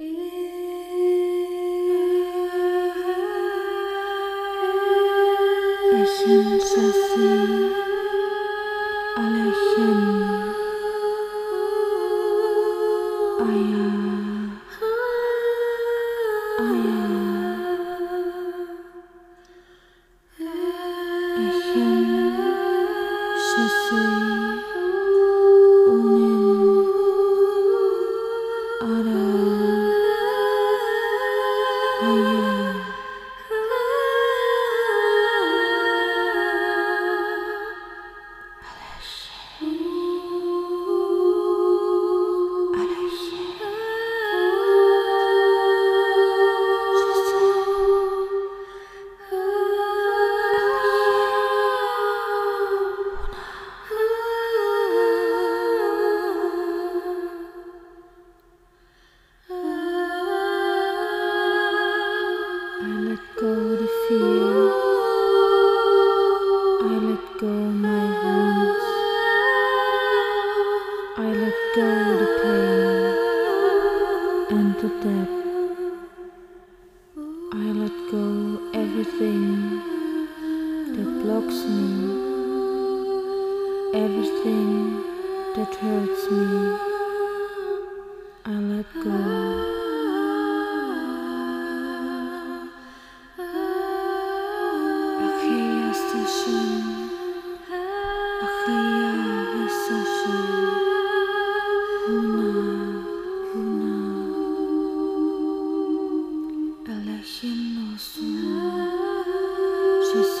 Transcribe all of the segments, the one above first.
Jeg sier I let go my wounds. I let go the pain and the depth. I let go everything that blocks me, everything that hurts me. I let go.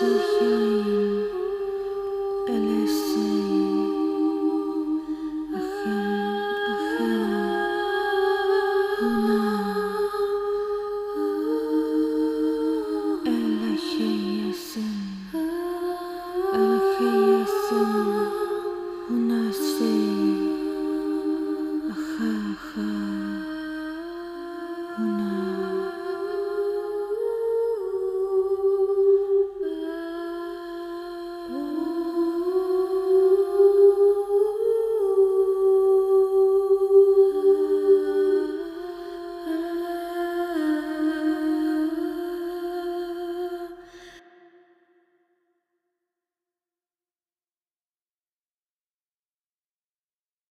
不需。